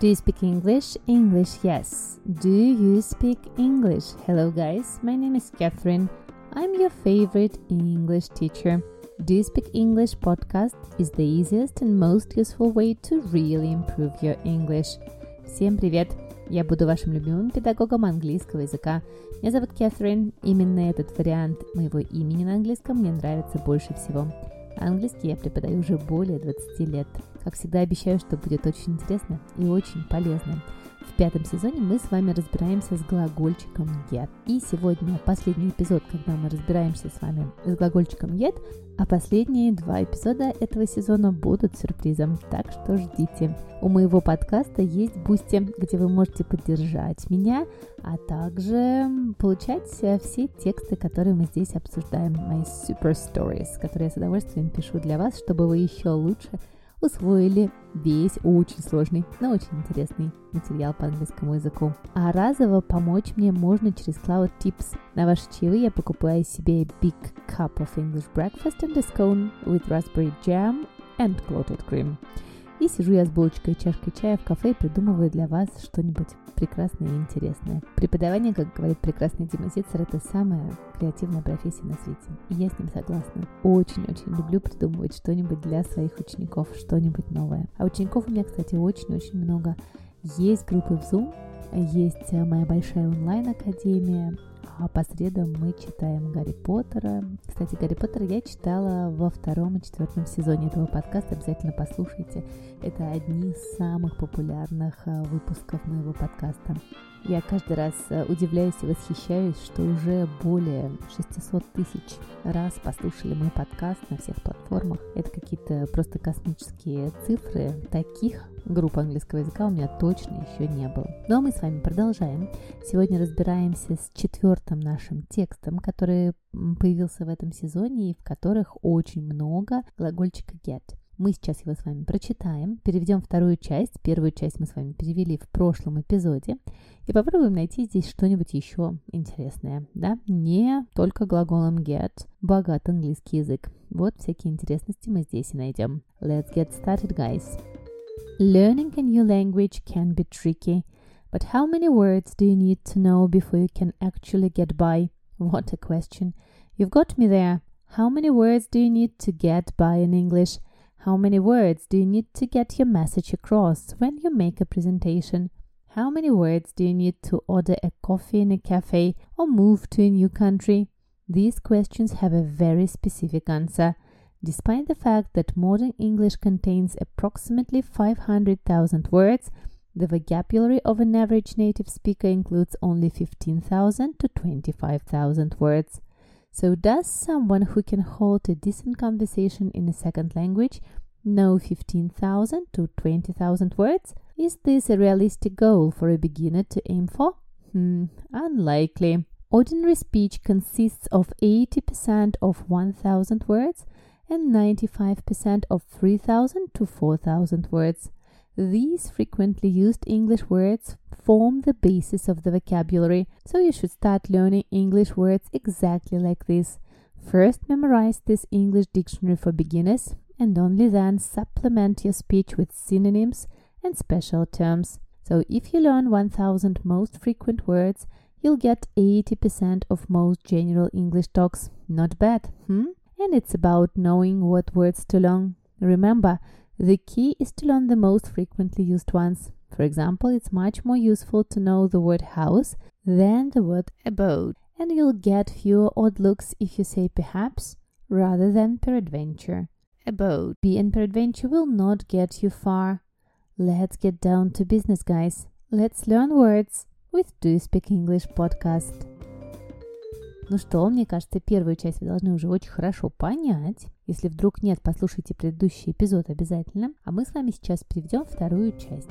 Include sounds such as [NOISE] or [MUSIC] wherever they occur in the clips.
Do you speak English? English, yes. Do you speak English? Hello, guys. My name is Catherine. I'm your favorite English teacher. Do You Speak English podcast is the easiest and most useful way to really improve your English. Всем привет! Я буду вашим любимым педагогом английского языка. Меня зовут Кэтрин. Именно этот вариант моего имени на английском мне нравится больше всего. Английский я преподаю уже более 20 лет. Как всегда обещаю, что будет очень интересно и очень полезно. В пятом сезоне мы с вами разбираемся с глагольчиком get. И сегодня последний эпизод, когда мы разбираемся с вами с глагольчиком get, а последние два эпизода этого сезона будут сюрпризом, так что ждите. У моего подкаста есть Boosty, где вы можете поддержать меня, а также получать все тексты, которые мы здесь обсуждаем, мои super stories, которые я с удовольствием пишу для вас, чтобы вы еще лучше усвоили весь очень сложный, но очень интересный материал по английскому языку. А разово помочь мне можно через Cloud Tips. На ваши чаевые я покупаю себе Big Cup of English Breakfast and a Scone with Raspberry Jam and Clotted Cream. И сижу я с булочкой и чашкой чая в кафе и придумываю для вас что-нибудь прекрасное и интересное. Преподавание, как говорит прекрасный Дима Зицер, это самая креативная профессия на свете. И я с ним согласна. Очень-очень люблю придумывать что-нибудь для своих учеников, что-нибудь новое. А учеников у меня, кстати, очень-очень много. Есть группы в Zoom, есть э, моя большая онлайн-академия, а по средам мы читаем Гарри Поттера. Кстати, Гарри Поттера я читала во втором и четвертом сезоне этого подкаста. Обязательно послушайте. Это одни из самых популярных а, выпусков моего подкаста. Я каждый раз э, удивляюсь и восхищаюсь, что уже более 600 тысяч раз послушали мой подкаст на всех платформах. Это какие-то просто космические цифры. Таких групп английского языка у меня точно еще не было. Но мы с вами продолжаем. Сегодня разбираемся с четвертым нашим текстом, который появился в этом сезоне и в которых очень много глагольчика get. Мы сейчас его с вами прочитаем, переведем вторую часть. Первую часть мы с вами перевели в прошлом эпизоде. И попробуем найти здесь что-нибудь еще интересное. Да? Не только глаголом get, богат английский язык. Вот всякие интересности мы здесь и найдем. Let's get started, guys. Learning a new language can be tricky. But how many words do you need to know before you can actually get by? What a question. You've got me there. How many words do you need to get by in English? How many words do you need to get your message across when you make a presentation? How many words do you need to order a coffee in a cafe or move to a new country? These questions have a very specific answer. Despite the fact that modern English contains approximately 500,000 words, the vocabulary of an average native speaker includes only 15,000 to 25,000 words. So, does someone who can hold a decent conversation in a second language know 15,000 to 20,000 words? Is this a realistic goal for a beginner to aim for? Hmm, unlikely. Ordinary speech consists of 80% of 1,000 words and 95% of 3,000 to 4,000 words. These frequently used English words form the basis of the vocabulary, so you should start learning English words exactly like this. First, memorize this English dictionary for beginners, and only then supplement your speech with synonyms and special terms. So, if you learn 1000 most frequent words, you'll get 80% of most general English talks. Not bad, hmm? And it's about knowing what words to learn. Remember, the key is to learn the most frequently used ones. For example, it's much more useful to know the word house than the word abode, and you'll get fewer odd looks if you say perhaps rather than peradventure. Abode, be and peradventure will not get you far. Let's get down to business, guys. Let's learn words with Do You Speak English podcast. Ну что, мне кажется, первую часть вы должны уже очень хорошо понять. Если вдруг нет, послушайте предыдущий эпизод обязательно. А мы с вами сейчас переведем вторую часть.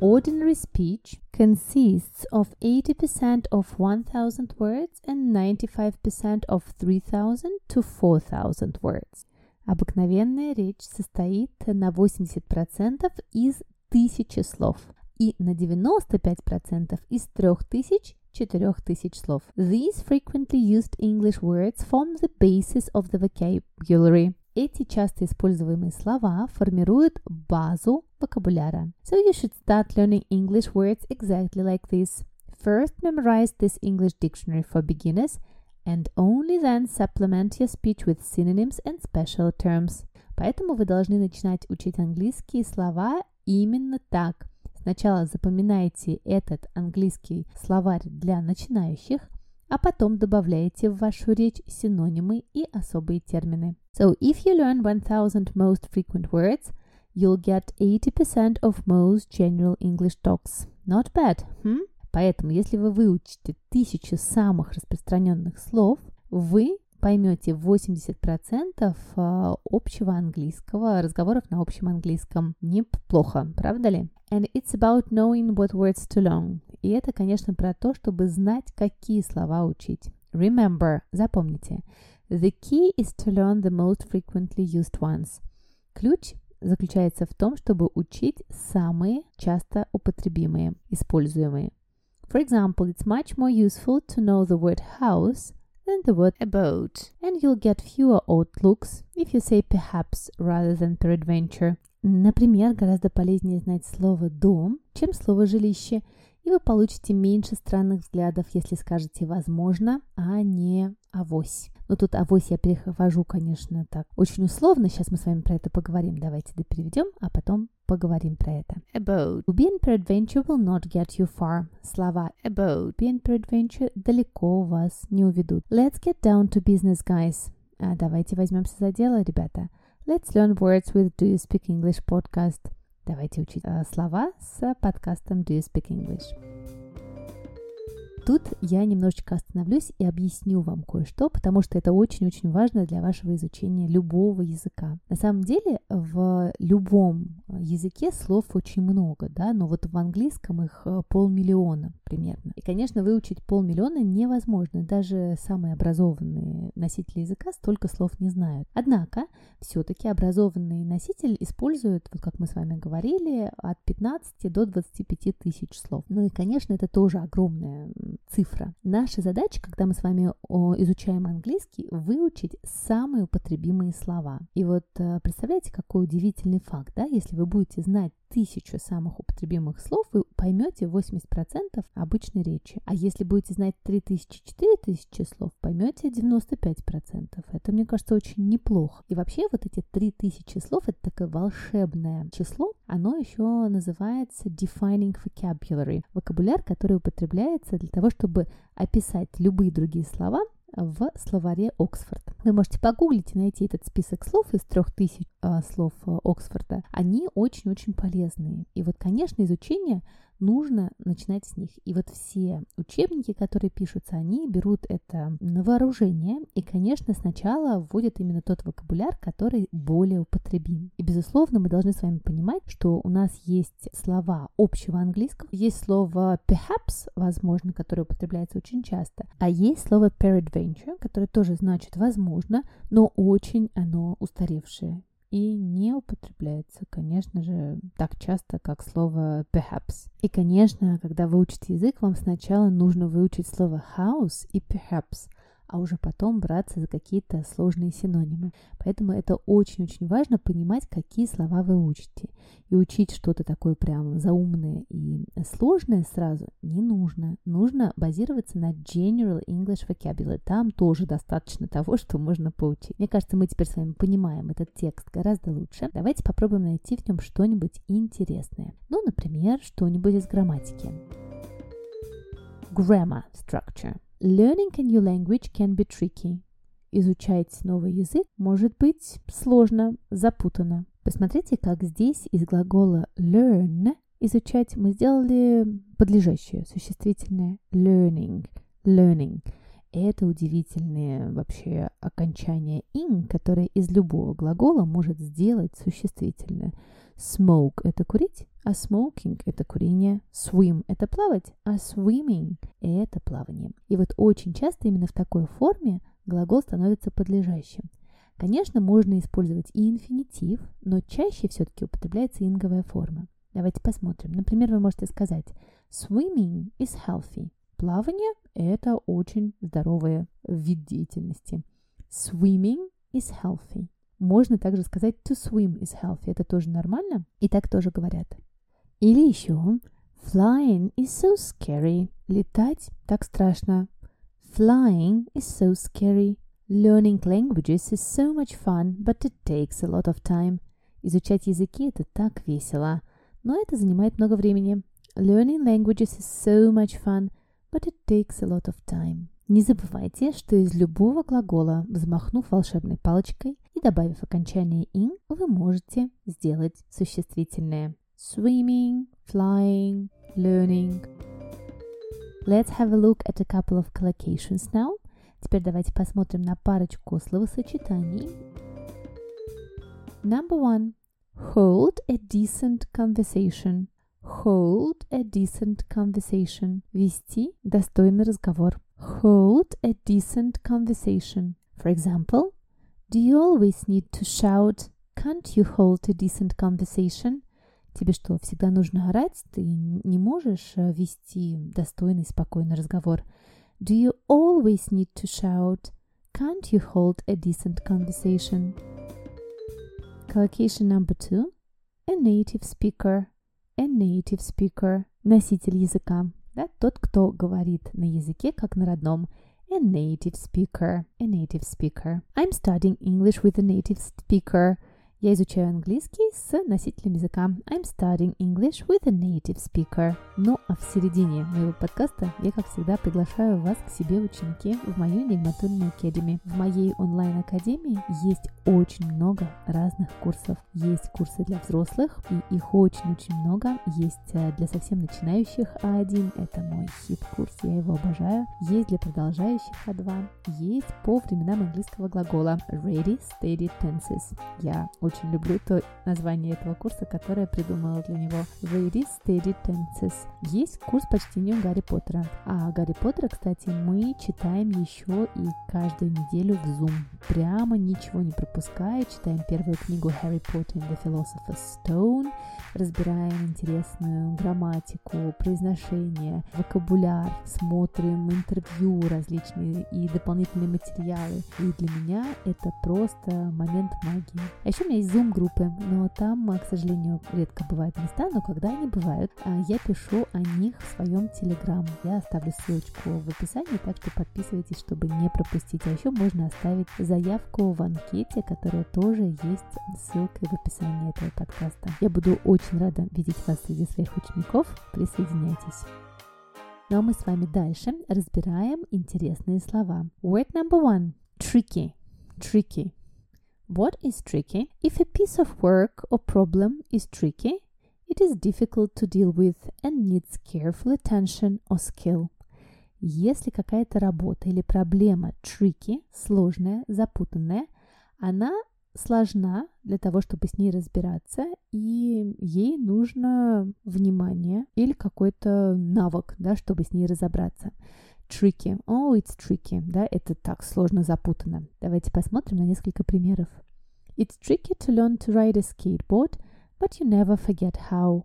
Ordinary speech consists of 80% of 1000 words and 95% of 3000 to 4000 words. Обыкновенная речь состоит на 80% из тысячи слов и на 95% из 3000 4000 слов. These frequently used English words form the basis of the vocabulary. Эти часто используемые слова формируют базу вокабуляра. So you should start learning English words exactly like this. First, memorize this English dictionary for beginners and only then supplement your speech with synonyms and special terms. Поэтому вы должны начинать учить английские слова именно так. Сначала запоминайте этот английский словарь для начинающих, а потом добавляете в вашу речь синонимы и особые термины. So if you learn 1000 most frequent words, you'll get 80% of most general English talks. Not bad, hmm? Поэтому, если вы выучите тысячу самых распространенных слов, вы поймете 80% а, общего английского, разговоров на общем английском. Неплохо, правда ли? And it's about knowing what words to learn. И это, конечно, про то, чтобы знать, какие слова учить. Remember, запомните. The key is to learn the most frequently used ones. Ключ заключается в том, чтобы учить самые часто употребимые, используемые. For example, it's much more useful to know the word house than the word abode, and you'll get fewer odd looks if you say perhaps rather than peradventure. Например, гораздо полезнее знать слово «дом», чем слово «жилище», и вы получите меньше странных взглядов, если скажете «возможно», а не «авось». Но тут авось я перехожу, конечно, так очень условно. Сейчас мы с вами про это поговорим. Давайте допереведем, а потом поговорим про это. About. To be in peradventure will not get you far. Слова about, be in peradventure далеко вас не уведут. Let's get down to business, guys. А давайте возьмемся за дело, ребята. Let's learn words with Do You Speak English podcast. Давайте учить э, слова с подкастом Do You Speak English. Тут я немножечко остановлюсь и объясню вам кое-что, потому что это очень-очень важно для вашего изучения любого языка. На самом деле в любом языке слов очень много, да, но вот в английском их э, полмиллиона примерно. И, конечно, выучить полмиллиона невозможно. Даже самые образованные носители языка столько слов не знают. Однако, все-таки образованный носитель использует, вот как мы с вами говорили, от 15 до 25 тысяч слов. Ну и, конечно, это тоже огромная цифра. Наша задача, когда мы с вами изучаем английский, выучить самые употребимые слова. И вот э, представляете, какой удивительный факт, да, если вы будете знать тысячу самых употребимых слов, вы поймете 80% обычной речи. А если будете знать 3000-4000 слов, поймете 95%. Это, мне кажется, очень неплохо. И вообще вот эти 3000 слов, это такое волшебное число, оно еще называется defining vocabulary. Вокабуляр, который употребляется для того, чтобы описать любые другие слова, в словаре Оксфорд. Вы можете погуглить и найти этот список слов из трех тысяч э, слов Оксфорда. Они очень-очень полезные. И вот, конечно, изучение нужно начинать с них. И вот все учебники, которые пишутся, они берут это на вооружение и, конечно, сначала вводят именно тот вокабуляр, который более употребим. И, безусловно, мы должны с вами понимать, что у нас есть слова общего английского, есть слово perhaps, возможно, которое употребляется очень часто, а есть слово peradventure, которое тоже значит возможно, но очень оно устаревшее и не употребляется, конечно же, так часто, как слово perhaps. И, конечно, когда вы учите язык, вам сначала нужно выучить слово house и perhaps – а уже потом браться за какие-то сложные синонимы. Поэтому это очень-очень важно понимать, какие слова вы учите. И учить что-то такое прям заумное и сложное сразу не нужно. Нужно базироваться на General English Vocabulary. Там тоже достаточно того, [LAUGHS] что можно поучить. Мне кажется, мы теперь с вами понимаем этот текст гораздо лучше. Давайте попробуем найти в нем что-нибудь интересное. Ну, например, что-нибудь из грамматики. Grammar structure. Learning a new language can be tricky. Изучать новый язык может быть сложно, запутанно. Посмотрите, как здесь из глагола learn изучать мы сделали подлежащее, существительное learning, learning. Это удивительное вообще окончание ing, которое из любого глагола может сделать существительное. Smoke – это курить, а smoking – это курение. Swim – это плавать, а swimming – это плавание. И вот очень часто именно в такой форме глагол становится подлежащим. Конечно, можно использовать и инфинитив, но чаще все-таки употребляется инговая форма. Давайте посмотрим. Например, вы можете сказать Swimming is healthy. Плавание – это очень здоровый вид деятельности. Swimming is healthy. Можно также сказать to swim is healthy. Это тоже нормально. И так тоже говорят. Или еще flying is so scary. Летать так страшно. Flying is so scary. Learning languages is so much fun, but it takes a lot of time. Изучать языки – это так весело, но это занимает много времени. Learning languages is so much fun, but it takes a lot of time. Не забывайте, что из любого глагола, взмахнув волшебной палочкой и добавив окончание «ing», вы можете сделать существительное. Swimming, flying, learning. Let's have a look at a couple of collocations now. Теперь давайте посмотрим на парочку словосочетаний. Number one. Hold a decent conversation. Hold a decent conversation. Вести достойный разговор. Hold a decent conversation. For example, do you always need to shout? Can't you hold a decent conversation? Тебе что, всегда нужно орать? Ты не можешь вести достойный, спокойный разговор. Do you always need to shout? Can't you hold a decent conversation? Collocation number two. A native speaker. A native speaker. Носитель языка. Да, тот, кто говорит на языке, как на родном. A native speaker. A native speaker. I'm studying English with a native speaker. Я изучаю английский с носителем языка. I'm studying English with a native speaker. Ну, а в середине моего подкаста я, как всегда, приглашаю вас к себе, ученики, в мою Нигматульную Academy. В моей онлайн-академии есть очень много разных курсов. Есть курсы для взрослых, и их очень-очень много. Есть э, для совсем начинающих А1, это мой хит-курс, я его обожаю. Есть для продолжающих А2. Есть по временам английского глагола Ready, Steady, Tenses. Я очень очень люблю то название этого курса, которое я придумала для него. Ready Steady Tenses. Есть курс по чтению Гарри Поттера. А Гарри Поттера, кстати, мы читаем еще и каждую неделю в Zoom. Прямо ничего не пропуская, читаем первую книгу Harry Potter and the Philosopher's Stone, разбираем интересную грамматику, произношение, вокабуляр, смотрим интервью различные и дополнительные материалы. И для меня это просто момент магии. А еще у меня есть Zoom-группы, но там, к сожалению, редко бывают места, но когда они бывают, а, я пишу о них в своем Telegram. Я оставлю ссылочку в описании, так что подписывайтесь, чтобы не пропустить. А еще можно оставить заявку в анкете, которая тоже есть ссылкой в описании этого подкаста. Я буду очень рада видеть вас среди своих учеников. Присоединяйтесь. Ну а мы с вами дальше разбираем интересные слова. Word number one. Tricky. Tricky. What is tricky? If a piece of work or problem is tricky, it is difficult to deal with and needs careful attention or skill. Если какая-то работа или проблема tricky, сложная, запутанная, она сложна для того, чтобы с ней разбираться, и ей нужно внимание или какой-то навык, да, чтобы с ней разобраться. Tricky. Oh, it's tricky. Да, это так сложно запутано. Давайте посмотрим на несколько примеров. It's tricky to learn to ride a skateboard, but you never forget how.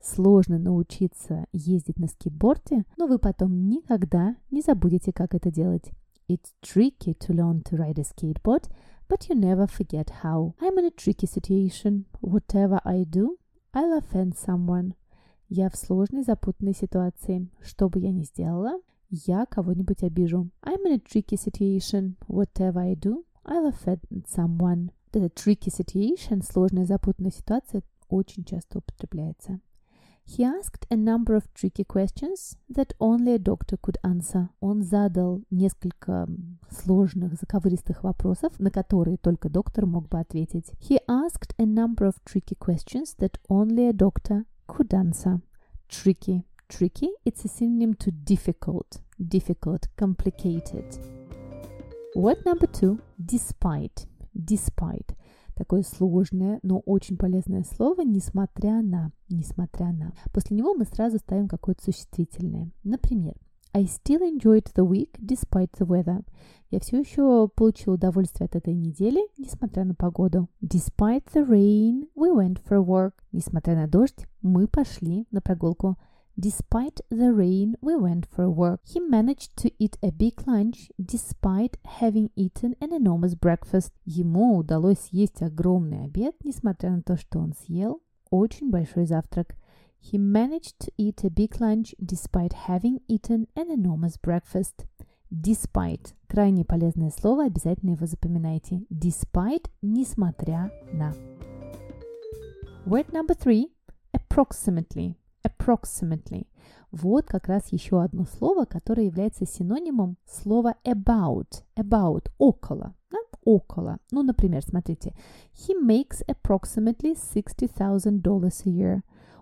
Сложно научиться ездить на скейтборде, но вы потом никогда не забудете, как это делать. It's tricky to learn to ride a skateboard, but you never forget how. I'm in a tricky situation. Whatever I do, I'll offend someone. Я в сложной, запутанной ситуации. Что бы я ни сделала, я кого-нибудь обижу. I'm in a tricky situation. Whatever I do, I'll offend someone. Вот эта tricky situation, сложная, запутанная ситуация, очень часто употребляется. He asked a number of tricky questions that only a doctor could answer. Он задал несколько сложных, заковыристых вопросов, на которые только доктор мог бы ответить. He asked a number of tricky questions that only a doctor could answer. Tricky. Tricky, it's a synonym to difficult. Difficult, complicated. Word number two, despite. Despite. такое сложное, но очень полезное слово, несмотря на, несмотря на. После него мы сразу ставим какое-то существительное. Например, I still enjoyed the week despite the weather. Я все еще получил удовольствие от этой недели, несмотря на погоду. Despite the rain, we went for a walk. Несмотря на дождь, мы пошли на прогулку. Despite the rain, we went for a walk. He managed to eat a big lunch despite having eaten an enormous breakfast. Ему удалось съесть огромный обед, несмотря на то, что он съел очень большой завтрак. He managed to eat a big lunch despite having eaten an enormous breakfast. Despite – крайне полезное слово, обязательно его запоминайте. Despite – несмотря на. Word number three – approximately. Approximately. Вот как раз еще одно слово, которое является синонимом слова about. About – около. Да? Около. Ну, например, смотрите. He makes approximately $60,000 a year.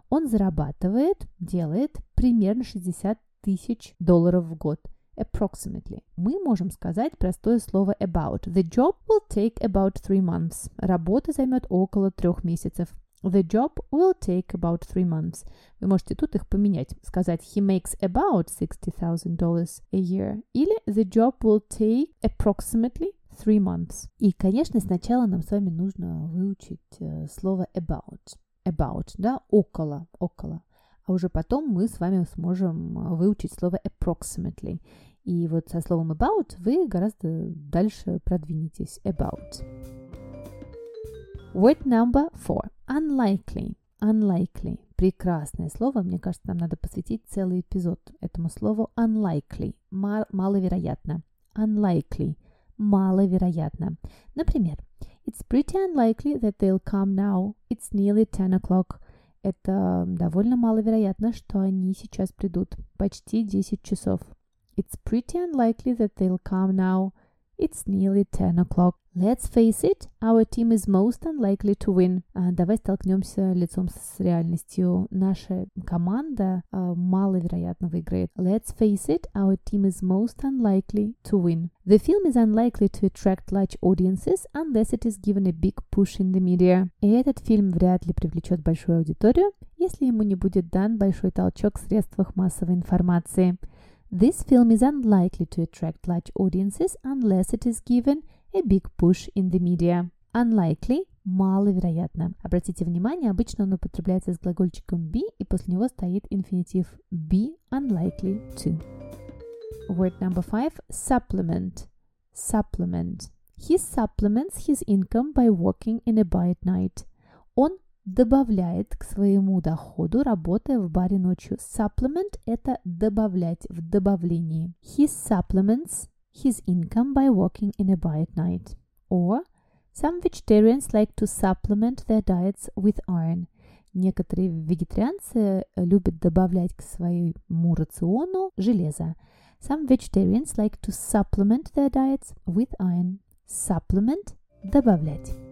Он зарабатывает, делает примерно 60 тысяч долларов в год. Approximately. Мы можем сказать простое слово about. The job will take about three months. Работа займет около трех месяцев. The job will take about three months. Вы можете тут их поменять. Сказать he makes about $60,000 a year. Или the job will take approximately three months. И, конечно, сначала нам с вами нужно выучить э, слово about. About, да, около, около. А уже потом мы с вами сможем выучить слово approximately. И вот со словом about вы гораздо дальше продвинетесь. About. Word number four. Unlikely. Unlikely. Прекрасное слово. Мне кажется, нам надо посвятить целый эпизод этому слову unlikely. Мал- маловероятно. Unlikely. Маловероятно. Например, It's pretty unlikely that they'll come now. It's nearly 10 o'clock. Это довольно маловероятно, что они сейчас придут. Почти 10 часов. It's pretty unlikely that they'll come now. It's nearly 10 o'clock. Let's face it, our team is most unlikely to win. А, давай столкнемся лицом с реальностью. Наша команда а, маловероятно выиграет. Let's face it, our team is most unlikely to win. The film is unlikely to attract large audiences unless it is given a big push in the media. И этот фильм вряд ли привлечет большую аудиторию, если ему не будет дан большой толчок в средствах массовой информации. This film is unlikely to attract large audiences unless it is given a big push in the media. Unlikely – маловероятно. Обратите внимание, обычно он употребляется с глагольчиком be, и после него стоит инфинитив be unlikely to. Word number five – supplement. Supplement. He supplements his income by working in a bar at night. Он добавляет к своему доходу, работая в баре ночью. Supplement – это добавлять в добавлении. He supplements his income by working in a bar at night. Or some vegetarians like to supplement their diets with iron. Некоторые вегетарианцы любят добавлять к своему рациону железо. Some vegetarians like to supplement their diets with iron. Supplement – добавлять.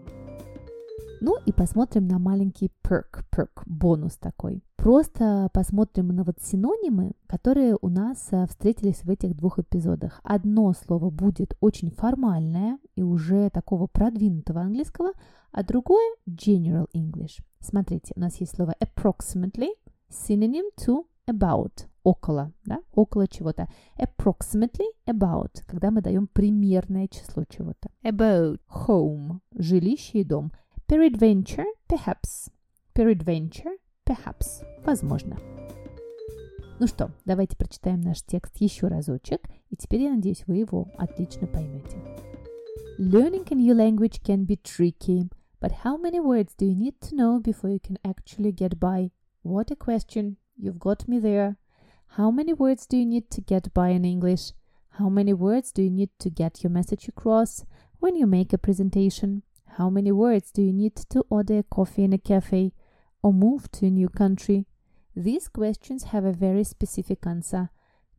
Ну и посмотрим на маленький perk, perk, бонус такой. Просто посмотрим на вот синонимы, которые у нас э, встретились в этих двух эпизодах. Одно слово будет очень формальное и уже такого продвинутого английского, а другое general English. Смотрите, у нас есть слово approximately, synonym to about, около, да, около чего-то. Approximately about, когда мы даем примерное число чего-то. About, home, жилище и дом – Peradventure, perhaps. Peradventure, perhaps. Возможно. Ну что, давайте прочитаем наш текст еще разочек, и теперь, я надеюсь, вы его отлично поймете. Learning a new language can be tricky, but how many words do you need to know before you can actually get by? What a question! You've got me there. How many words do you need to get by in English? How many words do you need to get your message across when you make a presentation? How many words do you need to order coffee in a cafe or move to a new country? These questions have a very specific answer.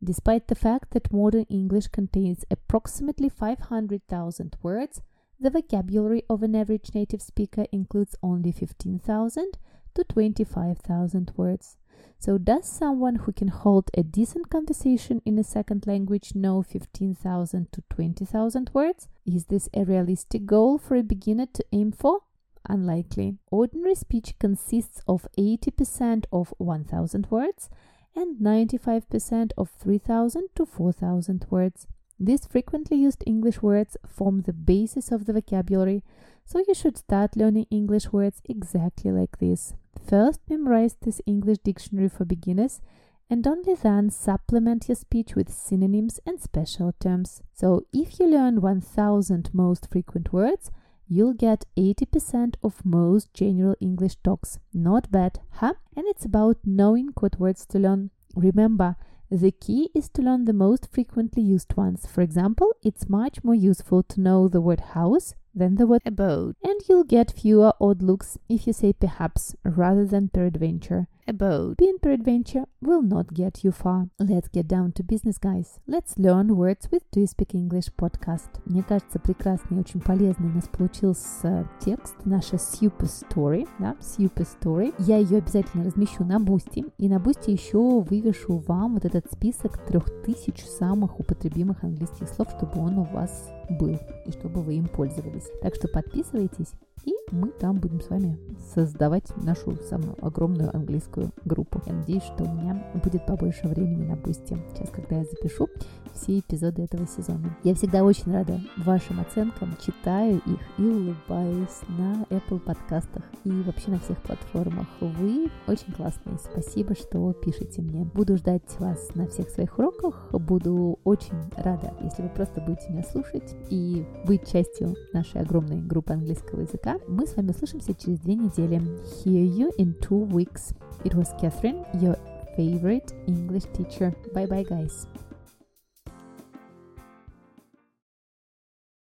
Despite the fact that modern English contains approximately 500,000 words, the vocabulary of an average native speaker includes only 15,000 to 25,000 words. So, does someone who can hold a decent conversation in a second language know 15,000 to 20,000 words? Is this a realistic goal for a beginner to aim for? Unlikely. Ordinary speech consists of 80% of 1,000 words and 95% of 3,000 to 4,000 words. These frequently used English words form the basis of the vocabulary, so you should start learning English words exactly like this. First, memorize this English dictionary for beginners and only then supplement your speech with synonyms and special terms. So if you learn 1000 most frequent words, you'll get 80% of most general English talks. Not bad, huh? And it's about knowing what words to learn. Remember, the key is to learn the most frequently used ones. For example, it's much more useful to know the word house than the word abode, and you'll get fewer odd looks if you say perhaps rather than peradventure. Abode being peradventure will not get you far. Let's get down to business, guys. Let's learn words with Do You Speak English podcast. Мне кажется, прекрасный и очень полезный у нас получился текст, наша super story, да, super story. Я ее обязательно размещу на Boosty, и на Boosty еще вывешу вам вот этот список трех тысяч самых употребимых английских слов, чтобы он у вас был и чтобы вы им пользовались. Так что подписывайтесь, и мы там будем с вами создавать нашу самую огромную английскую группу. Я надеюсь, что у меня будет побольше времени на Boosty. Сейчас, когда я запишу все эпизоды этого сезона. Я всегда очень рада вашим оценкам, читаю их и улыбаюсь на Apple подкастах и вообще на всех платформах. Вы очень классные. Спасибо, что пишете мне. Буду ждать вас на всех своих уроках. Буду очень рада, если вы просто будете меня слушать и быть частью нашей огромной группы английского языка. Мы с вами услышимся через две недели. Hear you in two weeks. It was Catherine, your favorite English teacher. Bye bye, guys.